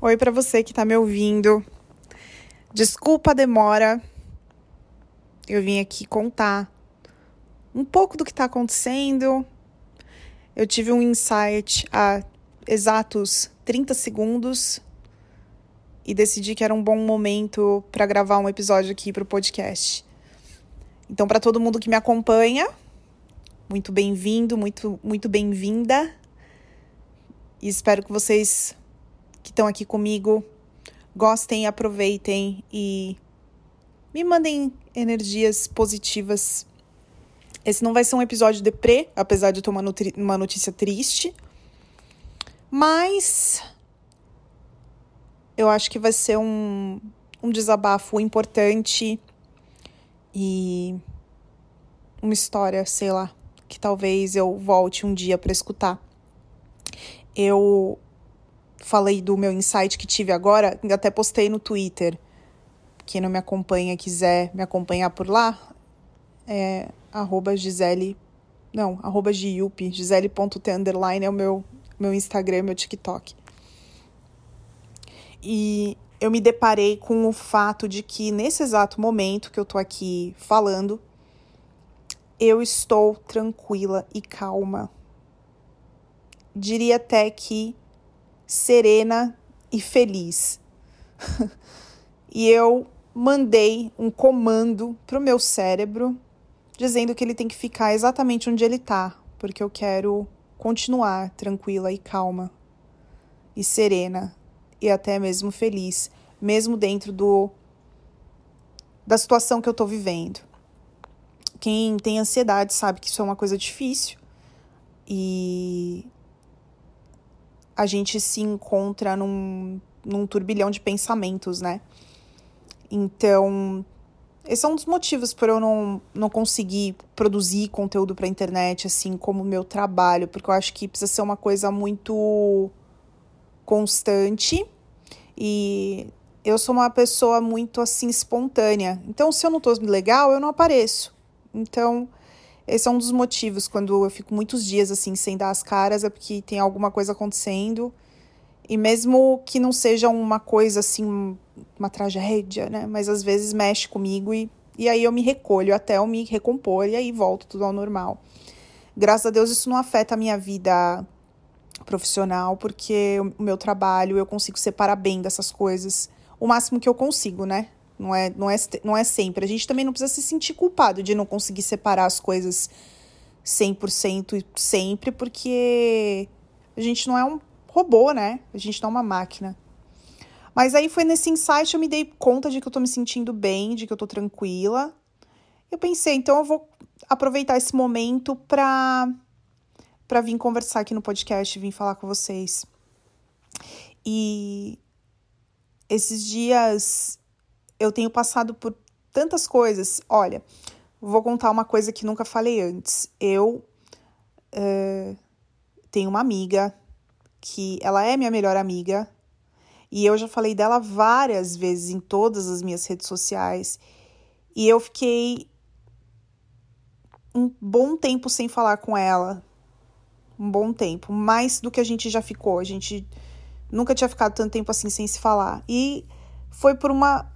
Oi para você que tá me ouvindo. Desculpa a demora. Eu vim aqui contar um pouco do que tá acontecendo. Eu tive um insight há exatos 30 segundos e decidi que era um bom momento para gravar um episódio aqui pro podcast. Então, para todo mundo que me acompanha, muito bem-vindo, muito muito bem-vinda. E espero que vocês que estão aqui comigo gostem, aproveitem e me mandem energias positivas. Esse não vai ser um episódio deprê, apesar de eu uma, uma notícia triste. Mas eu acho que vai ser um, um desabafo importante e uma história, sei lá, que talvez eu volte um dia para escutar. Eu falei do meu insight que tive agora, até postei no Twitter. Quem não me acompanha, quiser me acompanhar por lá, é arroba Gisele, não, arroba Giup, gisele.t underline é o meu, meu Instagram, meu TikTok. E eu me deparei com o fato de que nesse exato momento que eu tô aqui falando, eu estou tranquila e calma. Diria até que serena e feliz. e eu mandei um comando pro meu cérebro dizendo que ele tem que ficar exatamente onde ele está, porque eu quero continuar tranquila e calma e serena e até mesmo feliz, mesmo dentro do da situação que eu estou vivendo. Quem tem ansiedade sabe que isso é uma coisa difícil e a gente se encontra num, num turbilhão de pensamentos, né? Então, esse é um dos motivos por eu não, não conseguir produzir conteúdo para internet, assim como meu trabalho, porque eu acho que precisa ser uma coisa muito constante e eu sou uma pessoa muito assim espontânea. Então, se eu não tô legal, eu não apareço. Então, esse é um dos motivos quando eu fico muitos dias assim sem dar as caras, é porque tem alguma coisa acontecendo. E mesmo que não seja uma coisa assim, uma tragédia, né? Mas às vezes mexe comigo e, e aí eu me recolho até eu me recompor e aí volto tudo ao normal. Graças a Deus isso não afeta a minha vida profissional, porque o meu trabalho eu consigo separar bem dessas coisas. O máximo que eu consigo, né? Não é, não, é, não é sempre. A gente também não precisa se sentir culpado de não conseguir separar as coisas 100% sempre, porque a gente não é um robô, né? A gente não é uma máquina. Mas aí foi nesse insight eu me dei conta de que eu tô me sentindo bem, de que eu tô tranquila. Eu pensei, então eu vou aproveitar esse momento pra, pra vir conversar aqui no podcast, vir falar com vocês. E esses dias eu tenho passado por tantas coisas. Olha, vou contar uma coisa que nunca falei antes. Eu uh, tenho uma amiga que ela é minha melhor amiga e eu já falei dela várias vezes em todas as minhas redes sociais e eu fiquei um bom tempo sem falar com ela. Um bom tempo, mais do que a gente já ficou. A gente nunca tinha ficado tanto tempo assim sem se falar. E foi por uma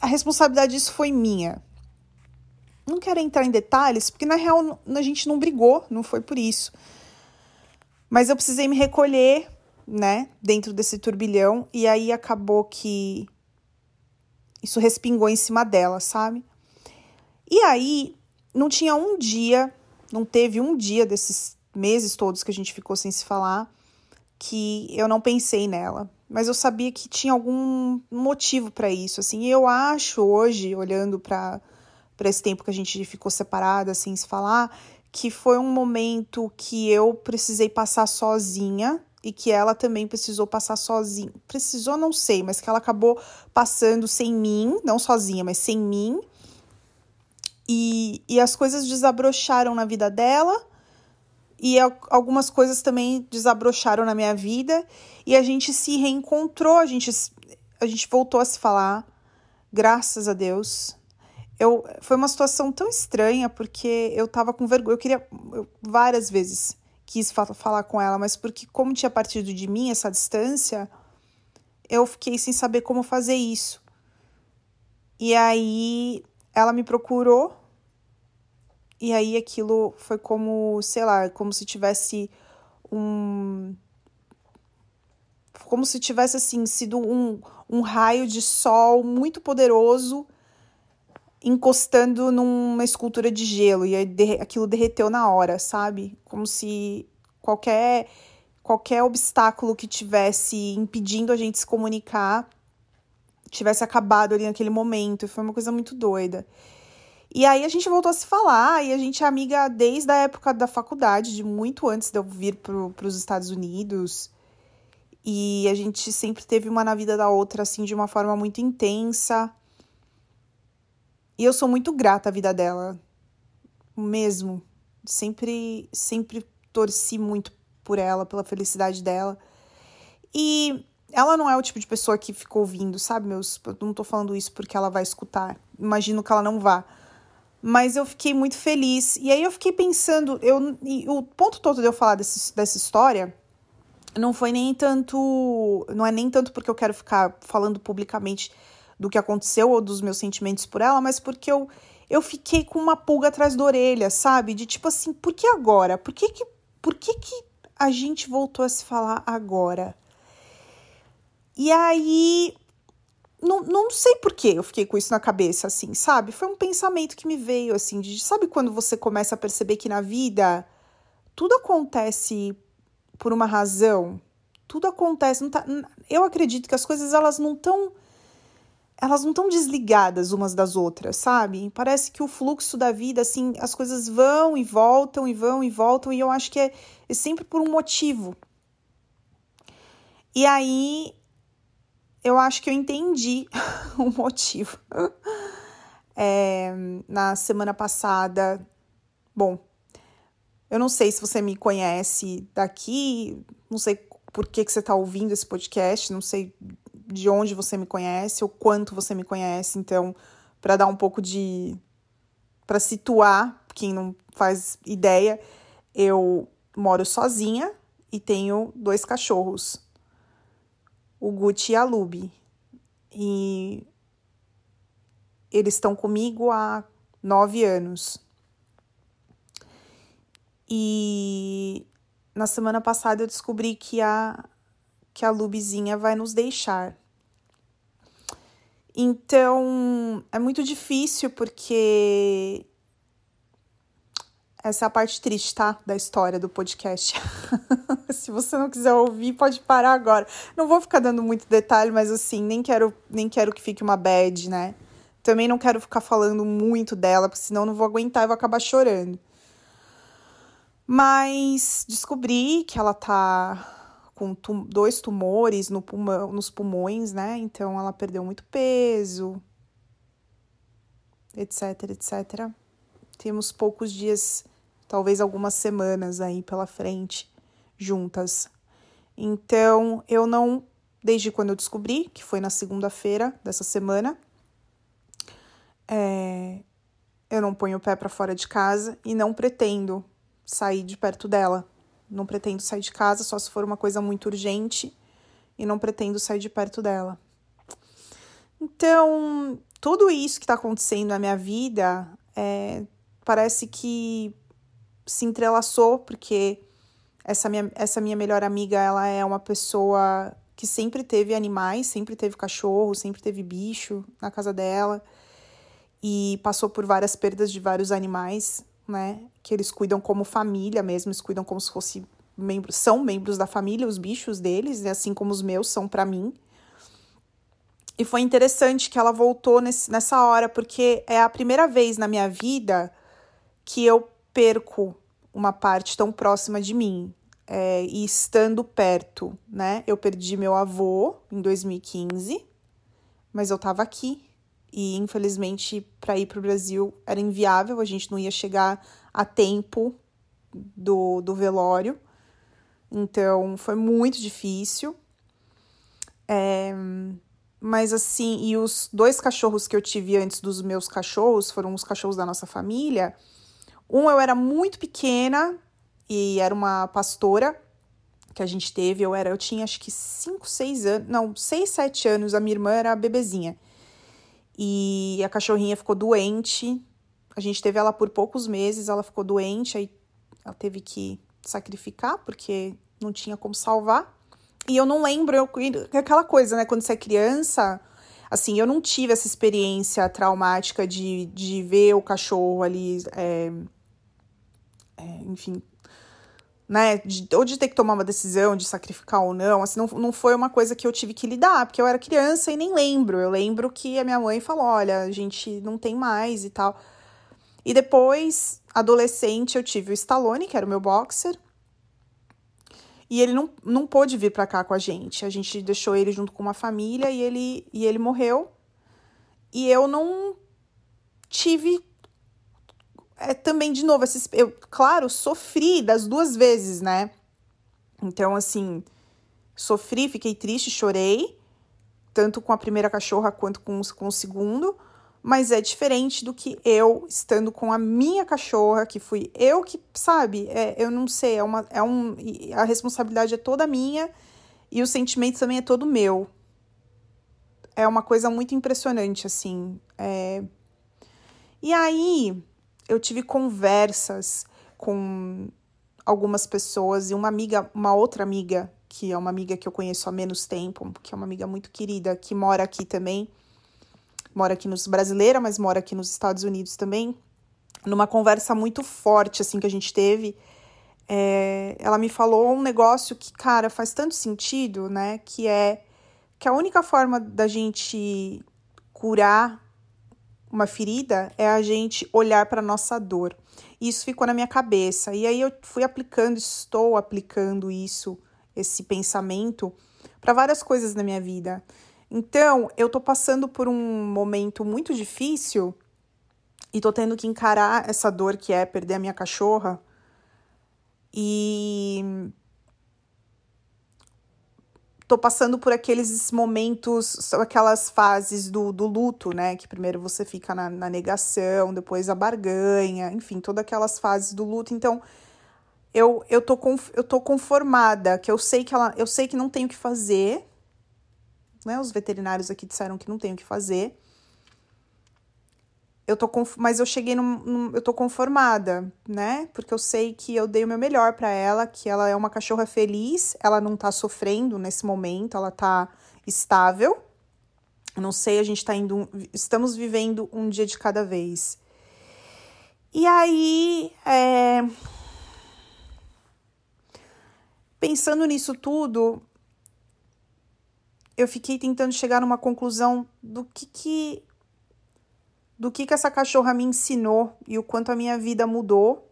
a responsabilidade disso foi minha. Não quero entrar em detalhes, porque na real a gente não brigou, não foi por isso. Mas eu precisei me recolher, né, dentro desse turbilhão, e aí acabou que isso respingou em cima dela, sabe? E aí não tinha um dia, não teve um dia desses meses todos que a gente ficou sem se falar, que eu não pensei nela mas eu sabia que tinha algum motivo para isso, assim. E eu acho hoje, olhando para para esse tempo que a gente ficou separada, assim, se falar, que foi um momento que eu precisei passar sozinha e que ela também precisou passar sozinha. Precisou, não sei, mas que ela acabou passando sem mim, não sozinha, mas sem mim. E, e as coisas desabrocharam na vida dela e algumas coisas também desabrocharam na minha vida e a gente se reencontrou, a gente, a gente voltou a se falar, graças a Deus. Eu, foi uma situação tão estranha porque eu tava com vergonha, eu queria eu, várias vezes quis falar com ela, mas porque, como tinha partido de mim essa distância, eu fiquei sem saber como fazer isso. E aí ela me procurou, e aí aquilo foi como, sei lá, como se tivesse um. Como se tivesse, assim, sido um, um raio de sol muito poderoso encostando numa escultura de gelo e aquilo derreteu na hora, sabe? Como se qualquer qualquer obstáculo que tivesse impedindo a gente se comunicar tivesse acabado ali naquele momento. Foi uma coisa muito doida. E aí a gente voltou a se falar e a gente é amiga desde a época da faculdade, de muito antes de eu vir para os Estados Unidos. E a gente sempre teve uma na vida da outra, assim, de uma forma muito intensa. E eu sou muito grata à vida dela. Mesmo. Sempre, sempre torci muito por ela, pela felicidade dela. E ela não é o tipo de pessoa que ficou ouvindo, sabe, meus. Eu não tô falando isso porque ela vai escutar. Imagino que ela não vá. Mas eu fiquei muito feliz. E aí eu fiquei pensando, eu, o ponto todo de eu falar desse, dessa história não foi nem tanto. Não é nem tanto porque eu quero ficar falando publicamente do que aconteceu ou dos meus sentimentos por ela, mas porque eu, eu fiquei com uma pulga atrás da orelha, sabe? De tipo assim, por que agora? Por que que, por que, que a gente voltou a se falar agora? E aí, não, não sei por que eu fiquei com isso na cabeça, assim, sabe? Foi um pensamento que me veio, assim, de sabe quando você começa a perceber que na vida tudo acontece por uma razão? Tudo acontece, tá, eu acredito que as coisas elas não estão elas não estão desligadas umas das outras, sabe? Parece que o fluxo da vida, assim, as coisas vão e voltam e vão e voltam, e eu acho que é, é sempre por um motivo. E aí, eu acho que eu entendi o motivo. É, na semana passada, bom, eu não sei se você me conhece daqui, não sei por que, que você está ouvindo esse podcast, não sei de onde você me conhece ou quanto você me conhece. Então, para dar um pouco de. para situar quem não faz ideia, eu moro sozinha e tenho dois cachorros, o Gucci e a Lubi. E eles estão comigo há nove anos. E na semana passada eu descobri que a que a Lubizinha vai nos deixar. Então, é muito difícil porque essa é a parte triste, tá? Da história do podcast. Se você não quiser ouvir, pode parar agora. Não vou ficar dando muito detalhe, mas assim, nem quero, nem quero que fique uma bad, né? Também não quero ficar falando muito dela, porque senão não vou aguentar e vou acabar chorando. Mas descobri que ela tá com tum dois tumores no pulmão, nos pulmões, né? Então ela perdeu muito peso, etc, etc. Temos poucos dias, talvez algumas semanas aí pela frente juntas. Então eu não, desde quando eu descobri, que foi na segunda-feira dessa semana, é, eu não ponho o pé para fora de casa e não pretendo sair de perto dela não pretendo sair de casa só se for uma coisa muito urgente e não pretendo sair de perto dela. Então, tudo isso que está acontecendo na minha vida é, parece que se entrelaçou, porque essa minha, essa minha melhor amiga ela é uma pessoa que sempre teve animais, sempre teve cachorro, sempre teve bicho na casa dela e passou por várias perdas de vários animais né? Que eles cuidam como família mesmo, eles cuidam como se fosse membros, são membros da família, os bichos deles, assim como os meus são para mim. E foi interessante que ela voltou nesse, nessa hora, porque é a primeira vez na minha vida que eu perco uma parte tão próxima de mim. É, e estando perto, né? Eu perdi meu avô em 2015, mas eu tava aqui, e infelizmente para ir para o Brasil era inviável, a gente não ia chegar a tempo do, do velório, então foi muito difícil. É, mas assim, e os dois cachorros que eu tive antes dos meus cachorros foram os cachorros da nossa família. Um eu era muito pequena e era uma pastora que a gente teve. Eu era, eu tinha acho que 5, 6 anos, não, 6, 7 anos. A minha irmã era bebezinha. E a cachorrinha ficou doente. A gente teve ela por poucos meses, ela ficou doente, aí ela teve que sacrificar porque não tinha como salvar. E eu não lembro, eu, aquela coisa, né? Quando você é criança, assim, eu não tive essa experiência traumática de, de ver o cachorro ali, é, é, enfim, né? De, ou de ter que tomar uma decisão de sacrificar ou não. Assim, não, não foi uma coisa que eu tive que lidar, porque eu era criança e nem lembro. Eu lembro que a minha mãe falou: olha, a gente não tem mais e tal. E depois, adolescente, eu tive o Stallone, que era o meu boxer. E ele não, não pôde vir para cá com a gente. A gente deixou ele junto com uma família e ele, e ele morreu. E eu não tive é, também, de novo, esses, eu, claro, sofri das duas vezes, né? Então, assim, sofri, fiquei triste, chorei, tanto com a primeira cachorra quanto com, com o segundo, mas é diferente do que eu estando com a minha cachorra, que fui eu que, sabe, é, eu não sei, é uma, é um, a responsabilidade é toda minha e o sentimento também é todo meu. É uma coisa muito impressionante, assim. É... E aí, eu tive conversas com algumas pessoas e uma amiga, uma outra amiga, que é uma amiga que eu conheço há menos tempo, que é uma amiga muito querida, que mora aqui também, mora aqui nos brasileira, mas mora aqui nos Estados Unidos também. Numa conversa muito forte assim que a gente teve, é, ela me falou um negócio que, cara, faz tanto sentido, né? Que é que a única forma da gente curar uma ferida é a gente olhar para nossa dor. Isso ficou na minha cabeça. E aí eu fui aplicando, estou aplicando isso, esse pensamento, para várias coisas na minha vida. Então, eu tô passando por um momento muito difícil e tô tendo que encarar essa dor que é perder a minha cachorra. E tô passando por aqueles momentos, aquelas fases do, do luto, né? Que primeiro você fica na, na negação, depois a barganha, enfim, todas aquelas fases do luto. Então, eu, eu, tô, eu tô conformada, que eu sei que ela, eu sei que não tenho o que fazer. Né? Os veterinários aqui disseram que não tenho o que fazer eu tô mas eu cheguei num, num, eu tô conformada, né? Porque eu sei que eu dei o meu melhor para ela, que ela é uma cachorra feliz, ela não tá sofrendo nesse momento, ela tá estável. não sei, a gente tá indo, estamos vivendo um dia de cada vez. E aí, é... pensando nisso tudo, eu fiquei tentando chegar numa conclusão do que que do que, que essa cachorra me ensinou e o quanto a minha vida mudou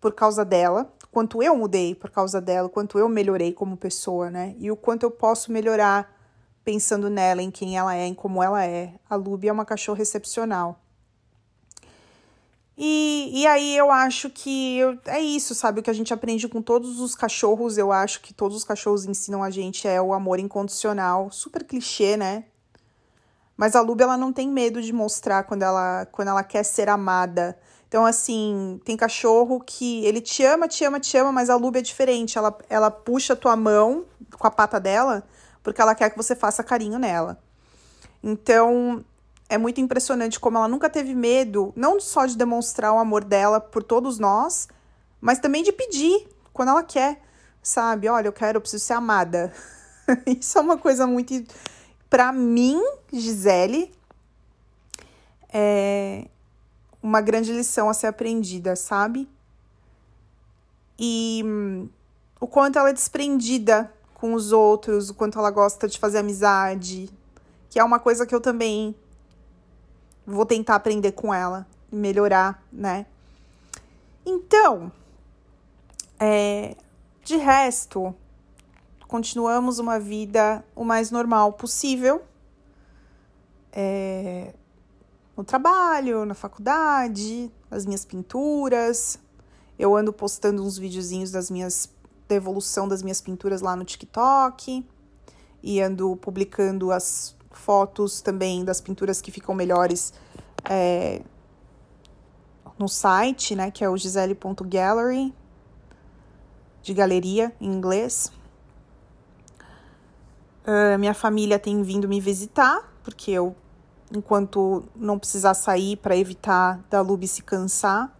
por causa dela, quanto eu mudei por causa dela, quanto eu melhorei como pessoa, né? E o quanto eu posso melhorar pensando nela, em quem ela é, em como ela é. A Luby é uma cachorra excepcional. E, e aí eu acho que eu, é isso, sabe? O que a gente aprende com todos os cachorros, eu acho que todos os cachorros ensinam a gente é o amor incondicional. Super clichê, né? Mas a Luby, ela não tem medo de mostrar quando ela, quando ela quer ser amada. Então, assim, tem cachorro que ele te ama, te ama, te ama, mas a Luby é diferente. Ela, ela puxa a tua mão com a pata dela porque ela quer que você faça carinho nela. Então, é muito impressionante como ela nunca teve medo, não só de demonstrar o amor dela por todos nós, mas também de pedir quando ela quer, sabe? Olha, eu quero, eu preciso ser amada. Isso é uma coisa muito para mim, Gisele, é uma grande lição a ser aprendida, sabe? E o quanto ela é desprendida com os outros, o quanto ela gosta de fazer amizade, que é uma coisa que eu também vou tentar aprender com ela melhorar, né? Então, é, de resto, continuamos uma vida o mais normal possível. É, no trabalho, na faculdade, as minhas pinturas. Eu ando postando uns videozinhos das minhas da evolução das minhas pinturas lá no TikTok e ando publicando as fotos também das pinturas que ficam melhores é, no site, né, que é o gisele.gallery, de galeria em inglês. Uh, minha família tem vindo me visitar, porque eu, enquanto não precisar sair para evitar da Lube se cansar,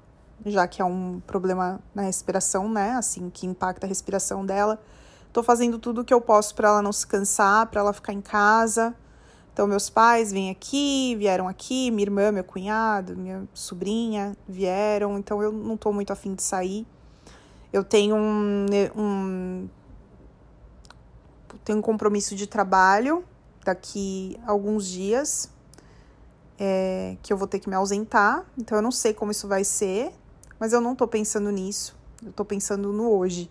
já que é um problema na respiração, né, assim, que impacta a respiração dela. Tô fazendo tudo o que eu posso para ela não se cansar, para ela ficar em casa. Então, meus pais vêm aqui, vieram aqui, minha irmã, meu cunhado, minha sobrinha vieram, então eu não tô muito afim de sair. Eu tenho um, um, tenho um compromisso de trabalho daqui alguns dias é, que eu vou ter que me ausentar, então eu não sei como isso vai ser, mas eu não tô pensando nisso, eu tô pensando no hoje.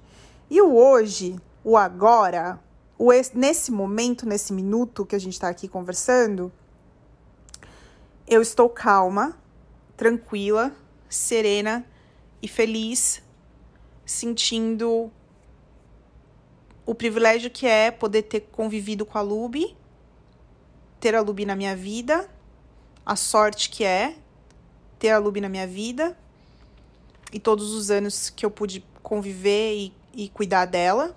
E o hoje, o agora, o, nesse momento, nesse minuto que a gente está aqui conversando, eu estou calma, tranquila, serena e feliz, sentindo o privilégio que é poder ter convivido com a Lube, ter a Lube na minha vida, a sorte que é ter a Lube na minha vida e todos os anos que eu pude conviver e, e cuidar dela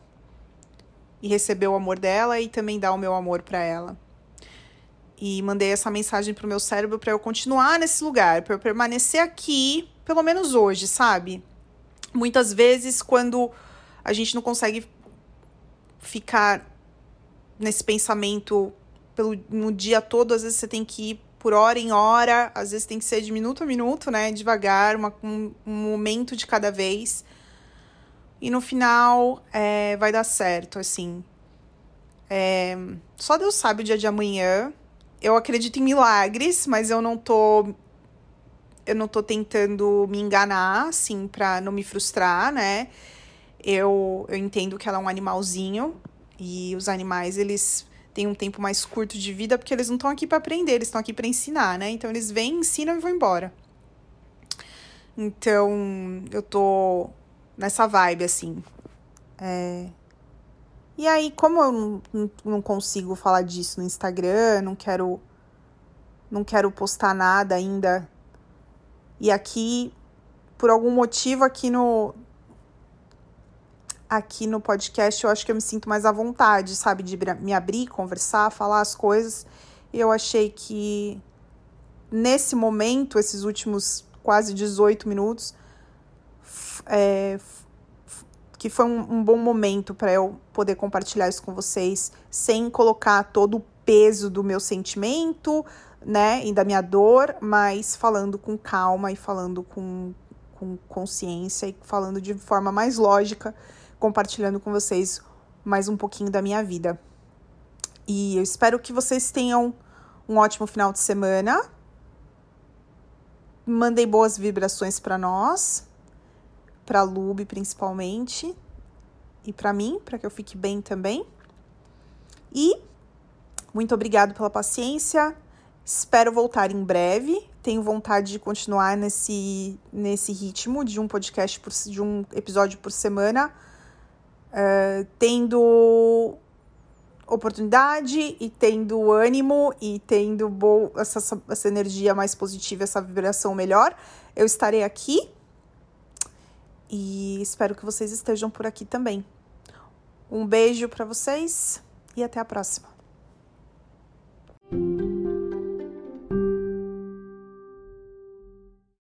e receber o amor dela e também dar o meu amor para ela. E mandei essa mensagem pro meu cérebro para eu continuar nesse lugar, para eu permanecer aqui, pelo menos hoje, sabe? Muitas vezes quando a gente não consegue ficar nesse pensamento pelo no dia todo, às vezes você tem que ir por hora em hora, às vezes tem que ser de minuto a minuto, né? Devagar, uma, um, um momento de cada vez e no final é, vai dar certo, assim. É, só Deus sabe o dia de amanhã. Eu acredito em milagres, mas eu não tô. Eu não tô tentando me enganar, assim, pra não me frustrar, né? Eu, eu entendo que ela é um animalzinho e os animais, eles têm um tempo mais curto de vida porque eles não estão aqui para aprender, eles estão aqui para ensinar, né? Então eles vêm, ensinam e vão embora. Então, eu tô nessa vibe, assim. É... E aí, como eu não, não consigo falar disso no Instagram, não quero. Não quero postar nada ainda. E aqui, por algum motivo, aqui no. Aqui no podcast, eu acho que eu me sinto mais à vontade, sabe? De me abrir, conversar, falar as coisas. E eu achei que nesse momento, esses últimos quase 18 minutos, é, que foi um, um bom momento para eu poder compartilhar isso com vocês, sem colocar todo o peso do meu sentimento, né, e da minha dor, mas falando com calma e falando com, com consciência e falando de forma mais lógica, compartilhando com vocês mais um pouquinho da minha vida. E eu espero que vocês tenham um ótimo final de semana. Mandei boas vibrações para nós para Lube principalmente e para mim, para que eu fique bem também. E muito obrigado pela paciência. Espero voltar em breve. Tenho vontade de continuar nesse, nesse ritmo de um podcast por, de um episódio por semana, uh, tendo oportunidade e tendo ânimo e tendo essa, essa energia mais positiva, essa vibração melhor. Eu estarei aqui e espero que vocês estejam por aqui também. Um beijo para vocês e até a próxima.